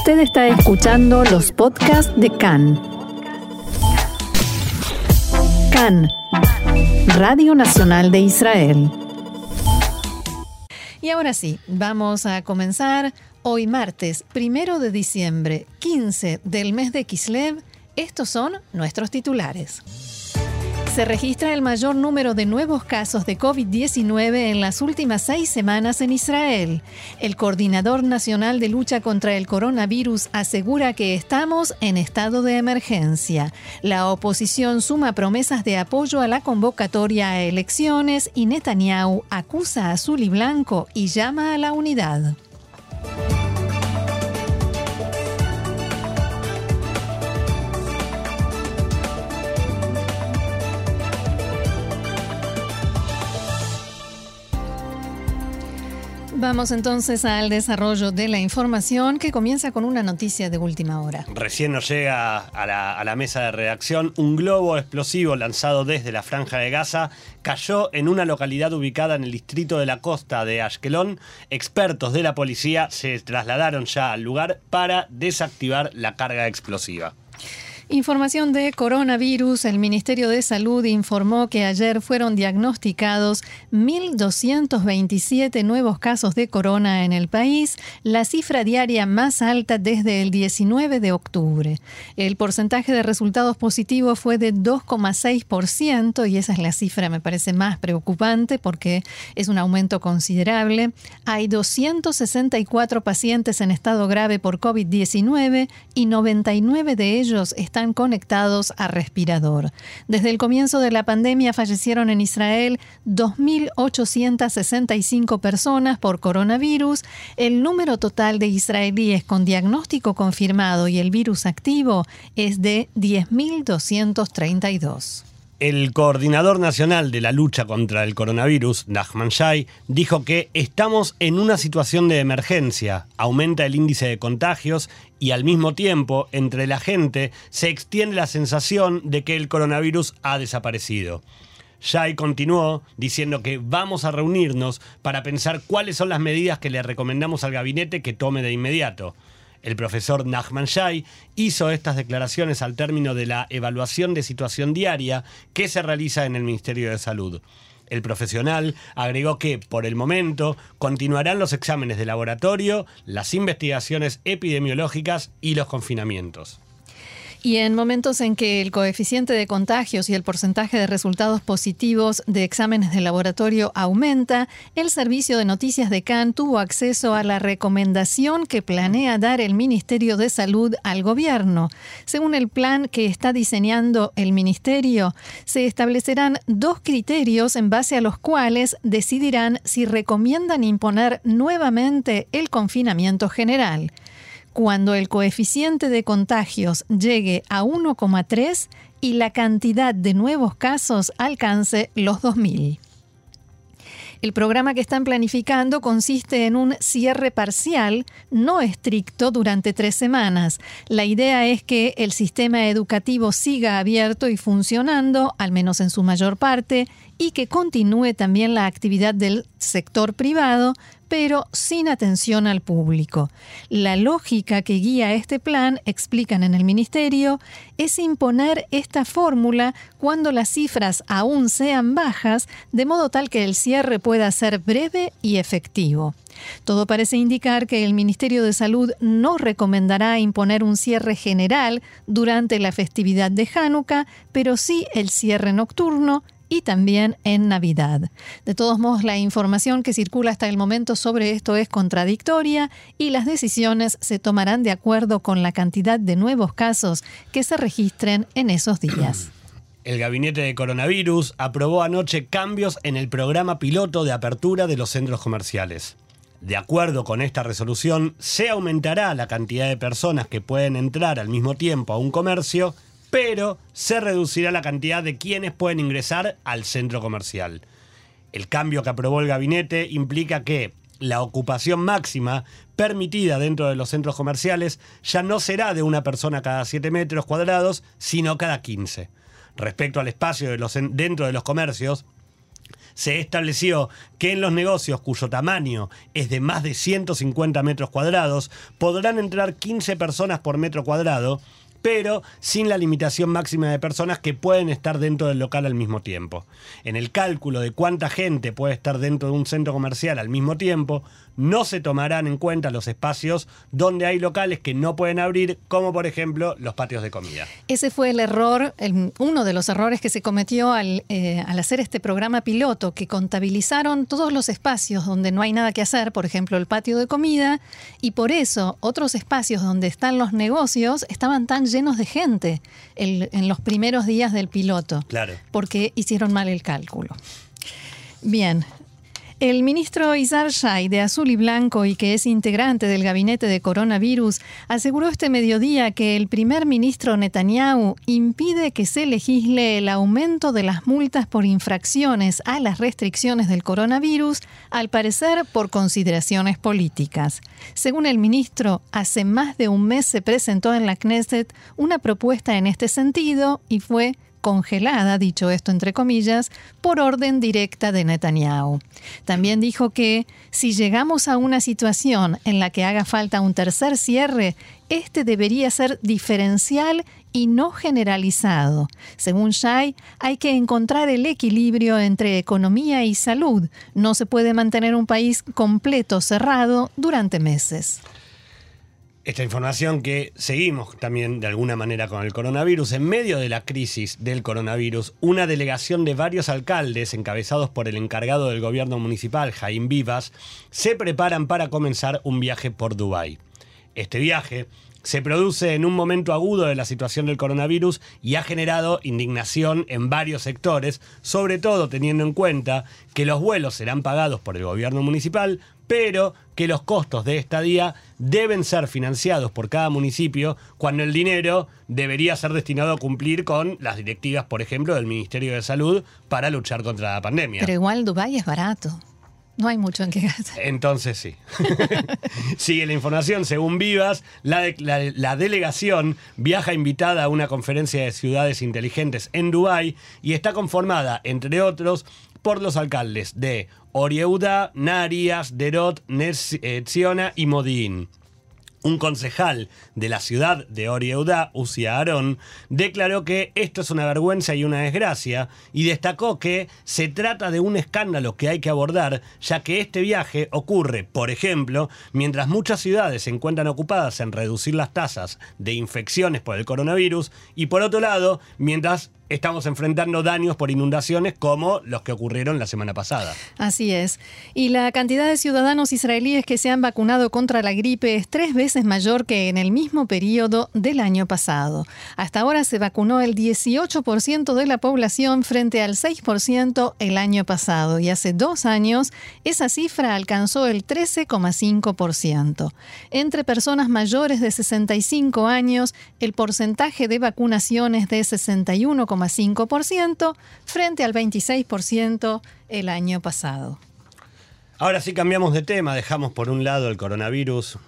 Usted está escuchando los podcasts de CAN. CAN, Radio Nacional de Israel. Y ahora sí, vamos a comenzar hoy martes, primero de diciembre, 15 del mes de Kislev. Estos son nuestros titulares. Se registra el mayor número de nuevos casos de COVID-19 en las últimas seis semanas en Israel. El Coordinador Nacional de Lucha contra el Coronavirus asegura que estamos en estado de emergencia. La oposición suma promesas de apoyo a la convocatoria a elecciones y Netanyahu acusa a Azul y Blanco y llama a la unidad. Vamos entonces al desarrollo de la información que comienza con una noticia de última hora. Recién nos llega a la, la, mesa de redacción un globo explosivo lanzado desde la franja de Gaza cayó en una localidad ubicada en el distrito de la costa de Ashkelon. Expertos de la policía se trasladaron ya al lugar para desactivar la carga explosiva. Información de coronavirus. El Ministerio de Salud informó que ayer fueron diagnosticados 1.227 nuevos casos de corona en el país, la cifra diaria más alta desde el 19 de octubre. El porcentaje de resultados positivos fue de 2,6% y esa es la cifra, me parece más preocupante porque es un aumento considerable. Hay 264 pacientes en estado grave por COVID-19 y 99 de ellos están conectados a respirador. Desde el comienzo de la pandemia fallecieron en Israel 2.865 personas por coronavirus. El número total de israelíes con diagnóstico confirmado y el virus activo es de 10.232. El coordinador nacional de la lucha contra el coronavirus, Nachman Shai, dijo que estamos en una situación de emergencia, aumenta el índice de contagios y al mismo tiempo entre la gente se extiende la sensación de que el coronavirus ha desaparecido. Shai continuó diciendo que vamos a reunirnos para pensar cuáles son las medidas que le recomendamos al gabinete que tome de inmediato. El profesor Nachman Shai hizo estas declaraciones al término de la evaluación de situación diaria que se realiza en el Ministerio de Salud. El profesional agregó que, por el momento, continuarán los exámenes de laboratorio, las investigaciones epidemiológicas y los confinamientos. Y en momentos en que el coeficiente de contagios y el porcentaje de resultados positivos de exámenes de laboratorio aumenta, el Servicio de Noticias de Cannes tuvo acceso a la recomendación que planea dar el Ministerio de Salud al gobierno. Según el plan que está diseñando el Ministerio, se establecerán dos criterios en base a los cuales decidirán si recomiendan imponer nuevamente el confinamiento general cuando el coeficiente de contagios llegue a 1,3 y la cantidad de nuevos casos alcance los 2.000. El programa que están planificando consiste en un cierre parcial, no estricto, durante tres semanas. La idea es que el sistema educativo siga abierto y funcionando, al menos en su mayor parte, y que continúe también la actividad del sector privado, pero sin atención al público. La lógica que guía este plan, explican en el Ministerio, es imponer esta fórmula cuando las cifras aún sean bajas, de modo tal que el cierre pueda ser breve y efectivo. Todo parece indicar que el Ministerio de Salud no recomendará imponer un cierre general durante la festividad de Hanukkah, pero sí el cierre nocturno y también en Navidad. De todos modos, la información que circula hasta el momento sobre esto es contradictoria y las decisiones se tomarán de acuerdo con la cantidad de nuevos casos que se registren en esos días. El gabinete de coronavirus aprobó anoche cambios en el programa piloto de apertura de los centros comerciales. De acuerdo con esta resolución, se aumentará la cantidad de personas que pueden entrar al mismo tiempo a un comercio pero se reducirá la cantidad de quienes pueden ingresar al centro comercial. El cambio que aprobó el gabinete implica que la ocupación máxima permitida dentro de los centros comerciales ya no será de una persona cada 7 metros cuadrados, sino cada 15. Respecto al espacio de los, dentro de los comercios, se estableció que en los negocios cuyo tamaño es de más de 150 metros cuadrados podrán entrar 15 personas por metro cuadrado pero sin la limitación máxima de personas que pueden estar dentro del local al mismo tiempo. En el cálculo de cuánta gente puede estar dentro de un centro comercial al mismo tiempo, no se tomarán en cuenta los espacios donde hay locales que no pueden abrir, como por ejemplo los patios de comida. Ese fue el error, uno de los errores que se cometió al, eh, al hacer este programa piloto, que contabilizaron todos los espacios donde no hay nada que hacer, por ejemplo el patio de comida, y por eso otros espacios donde están los negocios estaban tan llenos de gente en los primeros días del piloto. Claro. Porque hicieron mal el cálculo. Bien, el ministro Izar Shai, de Azul y Blanco y que es integrante del gabinete de coronavirus, aseguró este mediodía que el primer ministro Netanyahu impide que se legisle el aumento de las multas por infracciones a las restricciones del coronavirus, al parecer por consideraciones políticas. Según el ministro, hace más de un mes se presentó en la Knesset una propuesta en este sentido y fue congelada, dicho esto entre comillas, por orden directa de Netanyahu. También dijo que si llegamos a una situación en la que haga falta un tercer cierre, este debería ser diferencial y no generalizado. Según Shai, hay que encontrar el equilibrio entre economía y salud. No se puede mantener un país completo cerrado durante meses esta información que seguimos también de alguna manera con el coronavirus. En medio de la crisis del coronavirus, una delegación de varios alcaldes, encabezados por el encargado del gobierno municipal, Jaime Vivas, se preparan para comenzar un viaje por Dubái. Este viaje se produce en un momento agudo de la situación del coronavirus y ha generado indignación en varios sectores, sobre todo teniendo en cuenta que los vuelos serán pagados por el gobierno municipal, pero que los costos de estadía deben ser financiados por cada municipio cuando el dinero debería ser destinado a cumplir con las directivas, por ejemplo, del Ministerio de Salud para luchar contra la pandemia. Pero igual Dubái es barato. No hay mucho en qué gastar. Entonces sí. Sigue la información. Según Vivas, la, la, delegación viaja invitada a una conferencia de ciudades inteligentes en Dubái y está conformada, entre otros, por los alcaldes de Orieuda, Narias, Derot, Netziona y Modín. Un concejal de la ciudad de Orieuda, Ucia Arón, declaró que esto es una vergüenza y una desgracia y destacó que se trata de un escándalo que hay que abordar, ya que este viaje ocurre, por ejemplo, mientras muchas ciudades se encuentran ocupadas en reducir las tasas de infecciones por el coronavirus y por otro lado, mientras estamos enfrentando daños por inundaciones como los que ocurrieron la semana pasada. Así es. Y la cantidad de ciudadanos israelíes que se han vacunado contra la gripe es tres veces mayor que en el mismo periodo del año pasado. Hasta ahora se vacunó el 18% de la población frente al 6% el año pasado y hace dos años esa cifra alcanzó el 13,5%. Entre personas mayores de 65 años, el porcentaje de vacunación es de 61,5%. 5% frente al 26% el año pasado. Ahora sí cambiamos de tema, dejamos por un lado el coronavirus,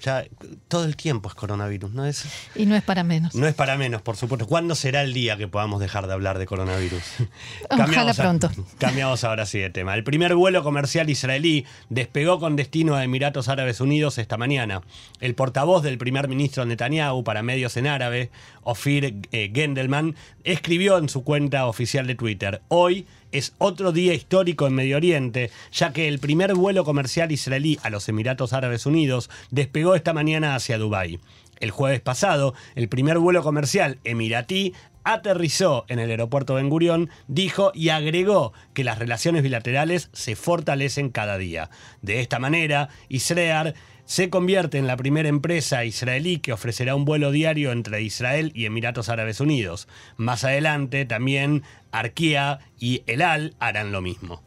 ya todo el tiempo es coronavirus, ¿no es? Y no es para menos. No es para menos, por supuesto. ¿Cuándo será el día que podamos dejar de hablar de coronavirus? Ojalá pronto. cambiamos ahora sí de tema. El primer vuelo comercial israelí despegó con destino a Emiratos Árabes Unidos esta mañana. El portavoz del primer ministro Netanyahu para medios en árabe, Ofir eh, Gendelman, escribió en su cuenta oficial de Twitter: Hoy es otro día histórico en Medio Oriente, ya que el primer vuelo comercial israelí a los Emiratos Árabes Unidos despegó esta mañana hacia Dubái. El jueves pasado, el primer vuelo comercial emiratí aterrizó en el aeropuerto Ben Gurión, dijo y agregó que las relaciones bilaterales se fortalecen cada día. De esta manera, Israel se convierte en la primera empresa israelí que ofrecerá un vuelo diario entre Israel y Emiratos Árabes Unidos. Más adelante también Arquía y El Al harán lo mismo.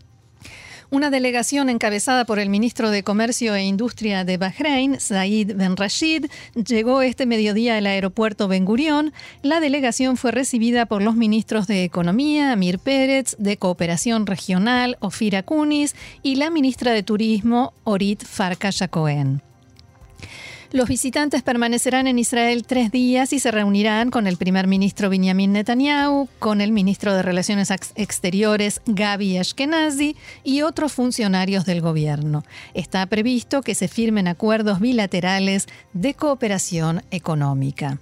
Una delegación encabezada por el ministro de Comercio e Industria de Bahrein, Said Ben Rashid, llegó este mediodía al aeropuerto Ben Gurión. La delegación fue recibida por los ministros de Economía, Amir Pérez, de Cooperación Regional, Ofira Kunis, y la ministra de Turismo, Orit Farka Cohen. Los visitantes permanecerán en Israel tres días y se reunirán con el primer ministro Benjamin Netanyahu, con el ministro de Relaciones Exteriores Gaby Ashkenazi y otros funcionarios del gobierno. Está previsto que se firmen acuerdos bilaterales de cooperación económica.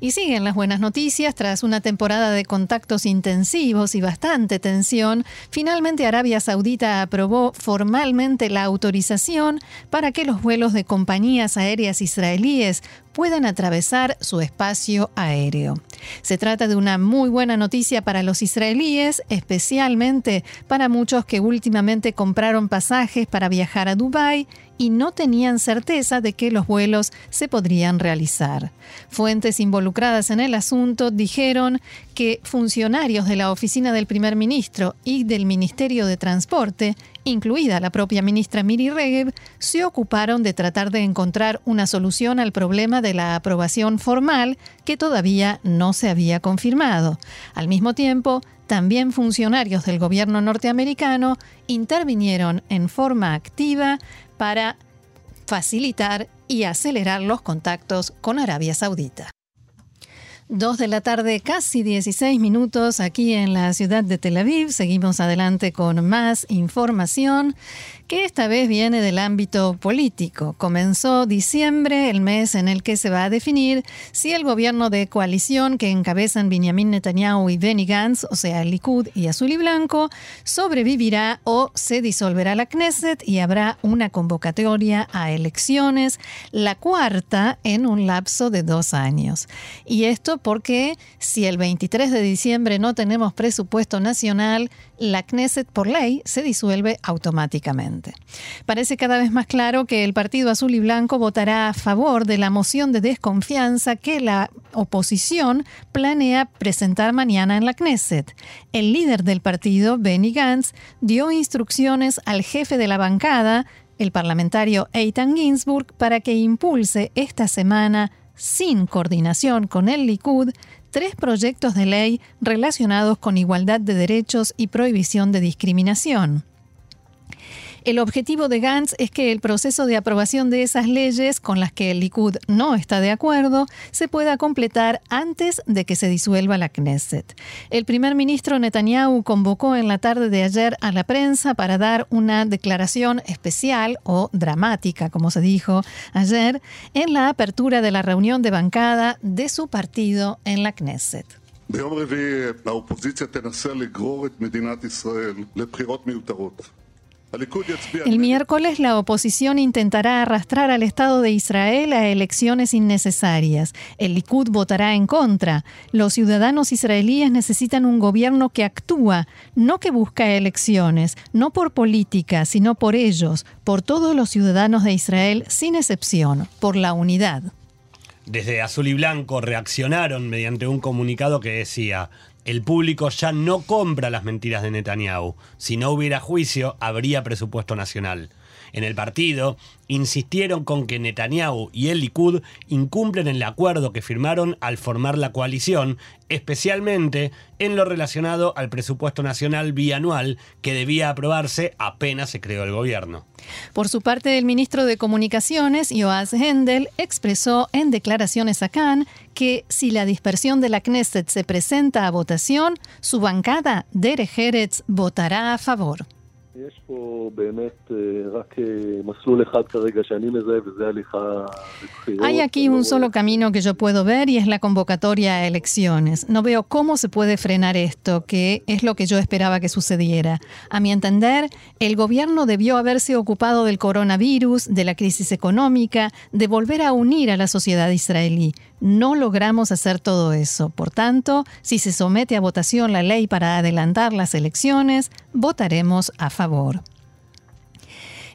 Y siguen las buenas noticias. Tras una temporada de contactos intensivos y bastante tensión, finalmente Arabia Saudita aprobó formalmente la autorización para que los vuelos de compañías aéreas israelíes puedan atravesar su espacio aéreo. Se trata de una muy buena noticia para los israelíes, especialmente para muchos que últimamente compraron pasajes para viajar a Dubái y no tenían certeza de que los vuelos se podrían realizar. Fuentes involucradas en el asunto dijeron que funcionarios de la oficina del primer ministro y del Ministerio de Transporte incluida la propia ministra Miri Regev, se ocuparon de tratar de encontrar una solución al problema de la aprobación formal que todavía no se había confirmado. Al mismo tiempo, también funcionarios del gobierno norteamericano intervinieron en forma activa para facilitar y acelerar los contactos con Arabia Saudita. Dos de la tarde, casi 16 minutos aquí en la ciudad de Tel Aviv. Seguimos adelante con más información que esta vez viene del ámbito político. Comenzó diciembre, el mes en el que se va a definir si el gobierno de coalición que encabezan Benjamin Netanyahu y Benny Gantz, o sea, Likud y Azul y Blanco, sobrevivirá o se disolverá la Knesset y habrá una convocatoria a elecciones, la cuarta en un lapso de dos años. Y esto porque si el 23 de diciembre no tenemos presupuesto nacional, la Knesset por ley se disuelve automáticamente. Parece cada vez más claro que el Partido Azul y Blanco votará a favor de la moción de desconfianza que la oposición planea presentar mañana en la Knesset. El líder del partido, Benny Gantz, dio instrucciones al jefe de la bancada, el parlamentario Eitan Ginsburg, para que impulse esta semana sin coordinación con el Likud, tres proyectos de ley relacionados con igualdad de derechos y prohibición de discriminación. El objetivo de Gantz es que el proceso de aprobación de esas leyes con las que el Likud no está de acuerdo se pueda completar antes de que se disuelva la Knesset. El primer ministro Netanyahu convocó en la tarde de ayer a la prensa para dar una declaración especial o dramática, como se dijo ayer, en la apertura de la reunión de bancada de su partido en la Knesset. El miércoles la oposición intentará arrastrar al Estado de Israel a elecciones innecesarias. El Likud votará en contra. Los ciudadanos israelíes necesitan un gobierno que actúa, no que busca elecciones, no por política, sino por ellos, por todos los ciudadanos de Israel, sin excepción, por la unidad. Desde Azul y Blanco reaccionaron mediante un comunicado que decía, el público ya no compra las mentiras de Netanyahu. Si no hubiera juicio, habría presupuesto nacional. En el partido, insistieron con que Netanyahu y el Likud incumplen el acuerdo que firmaron al formar la coalición, especialmente en lo relacionado al presupuesto nacional bianual que debía aprobarse apenas se creó el gobierno. Por su parte, el ministro de Comunicaciones, Joaz Hendel, expresó en declaraciones a Cannes que si la dispersión de la Knesset se presenta a votación, su bancada, Eretz, votará a favor. Hay aquí un solo camino que yo puedo ver y es la convocatoria a elecciones. No veo cómo se puede frenar esto, que es lo que yo esperaba que sucediera. A mi entender, el gobierno debió haberse ocupado del coronavirus, de la crisis económica, de volver a unir a la sociedad israelí. No logramos hacer todo eso. Por tanto, si se somete a votación la ley para adelantar las elecciones, votaremos a favor.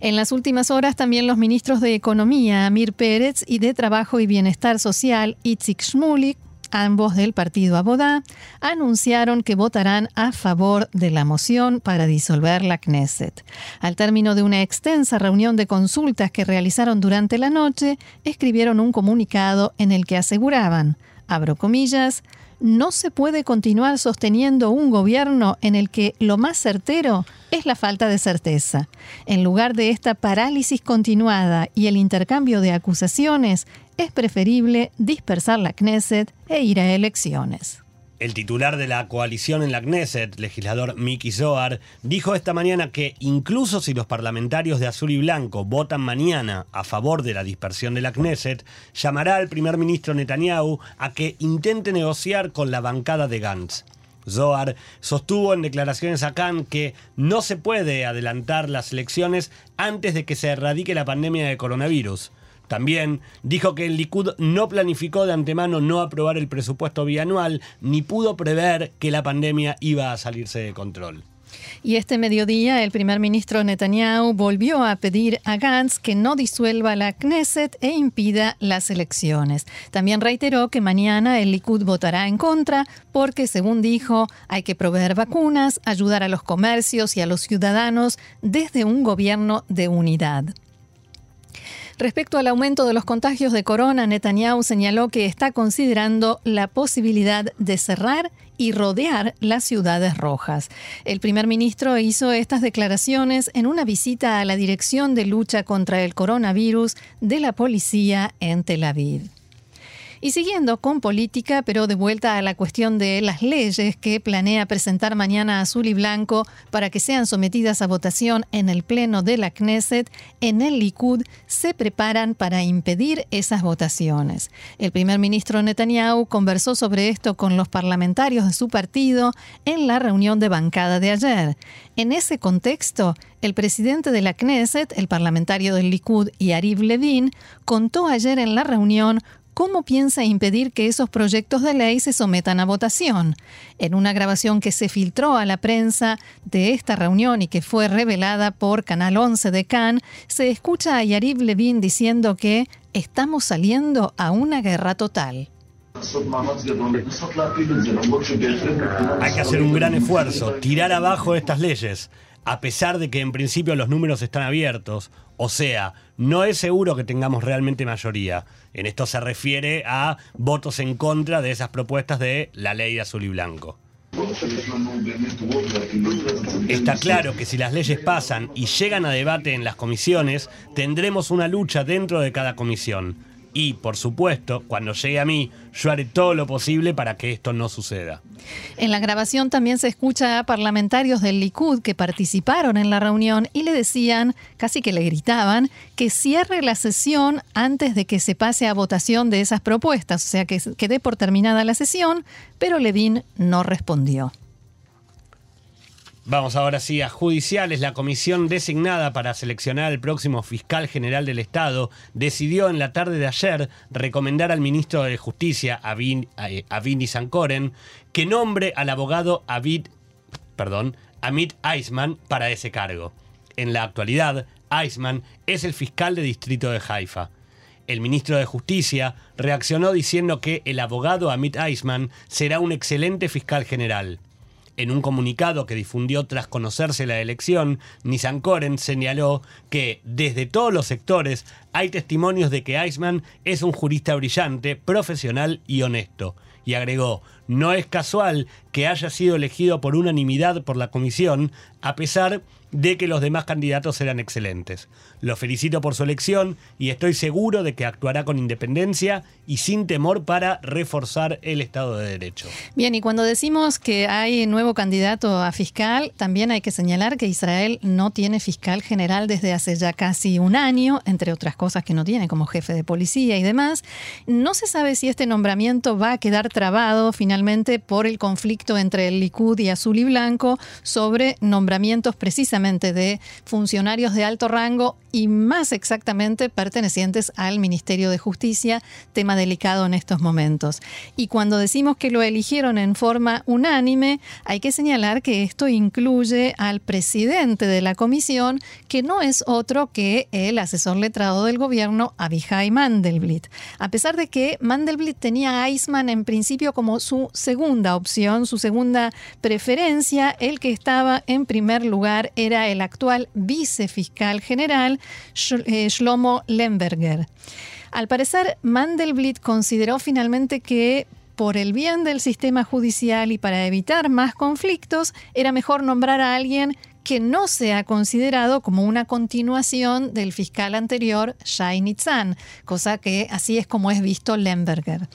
En las últimas horas también los ministros de Economía, Amir Pérez, y de Trabajo y Bienestar Social, Itzik Shmulik, ambos del partido Abodá, anunciaron que votarán a favor de la moción para disolver la Knesset. Al término de una extensa reunión de consultas que realizaron durante la noche, escribieron un comunicado en el que aseguraban abro comillas, no se puede continuar sosteniendo un gobierno en el que lo más certero es la falta de certeza. En lugar de esta parálisis continuada y el intercambio de acusaciones, es preferible dispersar la Knesset e ir a elecciones. El titular de la coalición en la Knesset, legislador Miki Zohar, dijo esta mañana que incluso si los parlamentarios de azul y blanco votan mañana a favor de la dispersión de la Knesset, llamará al primer ministro Netanyahu a que intente negociar con la bancada de Gantz. Zohar sostuvo en declaraciones a Khan que no se puede adelantar las elecciones antes de que se erradique la pandemia de coronavirus. También dijo que el Likud no planificó de antemano no aprobar el presupuesto bianual ni pudo prever que la pandemia iba a salirse de control. Y este mediodía el primer ministro Netanyahu volvió a pedir a Gantz que no disuelva la Knesset e impida las elecciones. También reiteró que mañana el Likud votará en contra porque, según dijo, hay que proveer vacunas, ayudar a los comercios y a los ciudadanos desde un gobierno de unidad. Respecto al aumento de los contagios de corona, Netanyahu señaló que está considerando la posibilidad de cerrar y rodear las ciudades rojas. El primer ministro hizo estas declaraciones en una visita a la Dirección de Lucha contra el Coronavirus de la policía en Tel Aviv. Y siguiendo con política, pero de vuelta a la cuestión de las leyes que planea presentar mañana Azul y Blanco para que sean sometidas a votación en el Pleno de la Knesset, en el Likud se preparan para impedir esas votaciones. El primer ministro Netanyahu conversó sobre esto con los parlamentarios de su partido en la reunión de bancada de ayer. En ese contexto, el presidente de la Knesset, el parlamentario del Likud, Yariv Levin, contó ayer en la reunión ¿Cómo piensa impedir que esos proyectos de ley se sometan a votación? En una grabación que se filtró a la prensa de esta reunión y que fue revelada por Canal 11 de Cannes, se escucha a Yariv Levin diciendo que estamos saliendo a una guerra total. Hay que hacer un gran esfuerzo, tirar abajo estas leyes a pesar de que en principio los números están abiertos, o sea, no es seguro que tengamos realmente mayoría. En esto se refiere a votos en contra de esas propuestas de la ley azul y blanco. Está claro que si las leyes pasan y llegan a debate en las comisiones, tendremos una lucha dentro de cada comisión. Y, por supuesto, cuando llegue a mí, yo haré todo lo posible para que esto no suceda. En la grabación también se escucha a parlamentarios del Likud que participaron en la reunión y le decían, casi que le gritaban, que cierre la sesión antes de que se pase a votación de esas propuestas, o sea que quede por terminada la sesión, pero Levin no respondió. Vamos ahora sí a judiciales. La comisión designada para seleccionar al próximo fiscal general del Estado decidió en la tarde de ayer recomendar al ministro de Justicia, Avini Sankoren, que nombre al abogado perdón, Amit Eisman para ese cargo. En la actualidad, Eisman es el fiscal de distrito de Haifa. El ministro de Justicia reaccionó diciendo que el abogado Amit Eisman será un excelente fiscal general. En un comunicado que difundió tras conocerse la elección, Nissan Koren señaló que desde todos los sectores hay testimonios de que Eisman es un jurista brillante, profesional y honesto. Y agregó, no es casual que haya sido elegido por unanimidad por la comisión, a pesar de que los demás candidatos eran excelentes. Lo felicito por su elección y estoy seguro de que actuará con independencia y sin temor para reforzar el Estado de Derecho. Bien, y cuando decimos que hay nuevo candidato a fiscal, también hay que señalar que Israel no tiene fiscal general desde hace ya casi un año, entre otras cosas que no tiene, como jefe de policía y demás. No se sabe si este nombramiento va a quedar trabado finalmente por el conflicto entre el Likud y Azul y Blanco sobre nombramientos precisamente de funcionarios de alto rango y más exactamente pertenecientes al Ministerio de Justicia, tema delicado en estos momentos. Y cuando decimos que lo eligieron en forma unánime, hay que señalar que esto incluye al presidente de la comisión, que no es otro que el asesor letrado del gobierno, Abihai Mandelblit. A pesar de que Mandelblit tenía a Eisman en principio como su segunda opción, su segunda preferencia, el que estaba en primer lugar era el actual vicefiscal general, eh, Shlomo Lemberger. Al parecer, Mandelblit consideró finalmente que por el bien del sistema judicial y para evitar más conflictos, era mejor nombrar a alguien que no sea considerado como una continuación del fiscal anterior, Shai Nitzan, cosa que así es como es visto Lemberger.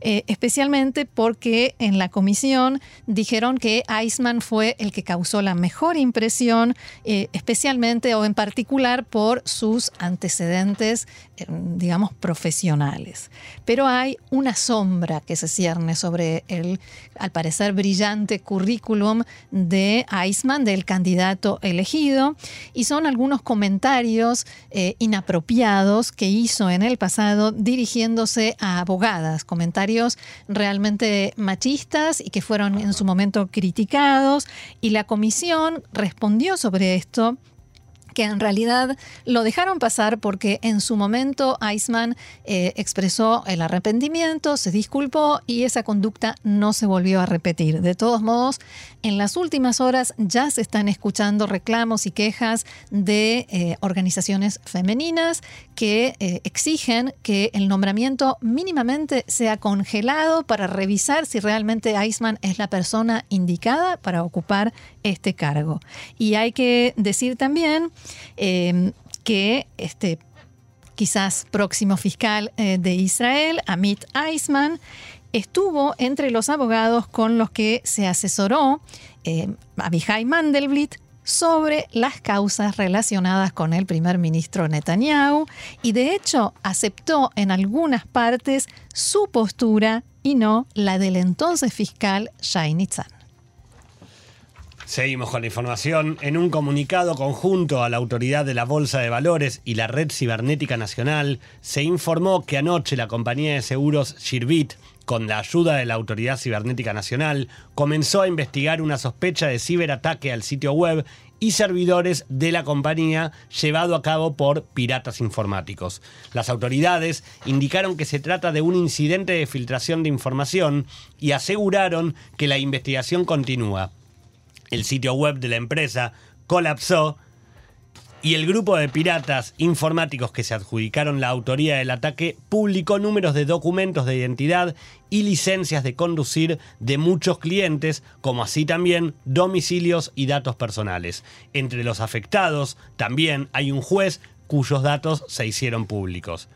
Eh, especialmente porque en la comisión dijeron que Eisman fue el que causó la mejor impresión, eh, especialmente o en particular por sus antecedentes, digamos, profesionales. Pero hay una sombra que se cierne sobre el, al parecer, brillante currículum de Eisman, del candidato elegido y son algunos comentarios eh, inapropiados que hizo en el pasado dirigiéndose a abogadas, comentarios realmente machistas y que fueron en su momento criticados y la comisión respondió sobre esto que en realidad lo dejaron pasar porque en su momento Eisman eh, expresó el arrepentimiento, se disculpó y esa conducta no se volvió a repetir. De todos modos, en las últimas horas ya se están escuchando reclamos y quejas de eh, organizaciones femeninas que eh, exigen que el nombramiento mínimamente sea congelado para revisar si realmente Eisman es la persona indicada para ocupar este cargo. Y hay que decir también Em, que este quizás próximo fiscal eh, de Israel, Amit Eisman, estuvo entre los abogados con los que se asesoró eh, Abihai Mandelblit sobre las causas relacionadas con el primer ministro Netanyahu y de hecho aceptó en algunas partes su postura y no la del entonces fiscal Shai Nitzan. Seguimos con la información. En un comunicado conjunto a la Autoridad de la Bolsa de Valores y la Red Cibernética Nacional, se informó que anoche la compañía de seguros Shirbit, con la ayuda de la Autoridad Cibernética Nacional, comenzó a investigar una sospecha de ciberataque al sitio web y servidores de la compañía llevado a cabo por piratas informáticos. Las autoridades indicaron que se trata de un incidente de filtración de información y aseguraron que la investigación continúa el sitio web de la empresa colapsó y el grupo de piratas informáticos que se adjudicaron la autoría del ataque publicó números de documentos de identidad y licencias de conducir de muchos clientes, como así también domicilios y datos personales. Entre los afectados también hay un juez cuyos datos se hicieron públicos.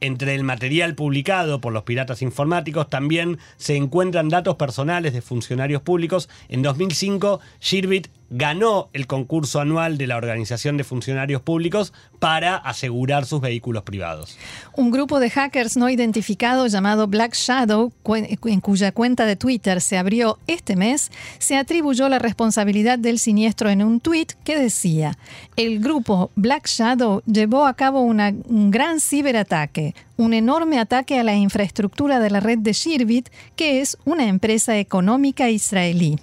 Entre el material publicado por los piratas informáticos también se encuentran datos personales de funcionarios públicos. En 2005, Shirbit ganó el concurso anual de la Organización de Funcionarios Públicos para asegurar sus vehículos privados. Un grupo de hackers no identificados llamado Black Shadow, en cuya cuenta de Twitter se abrió este mes, se atribuyó la responsabilidad del siniestro en un tweet que decía, el grupo Black Shadow llevó a cabo un gran ciberataque, un enorme ataque a la infraestructura de la red de Shirbit, que es una empresa económica israelí.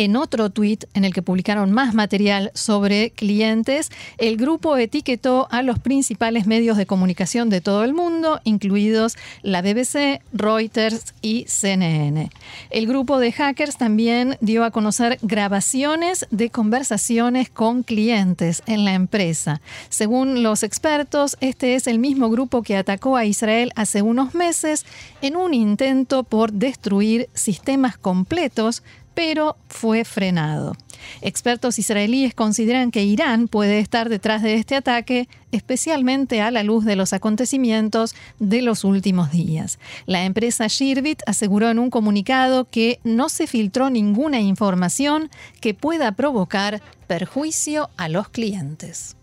En otro tuit en el que publicaron más material sobre clientes, el grupo etiquetó a los principales medios de comunicación de todo el mundo, incluidos la BBC, Reuters y CNN. El grupo de hackers también dio a conocer grabaciones de conversaciones con clientes en la empresa. Según los expertos, este es el mismo grupo que atacó a Israel hace unos meses en un intento por destruir sistemas completos pero fue frenado. Expertos israelíes consideran que Irán puede estar detrás de este ataque, especialmente a la luz de los acontecimientos de los últimos días. La empresa Shirbit aseguró en un comunicado que no se filtró ninguna información que pueda provocar perjuicio a los clientes.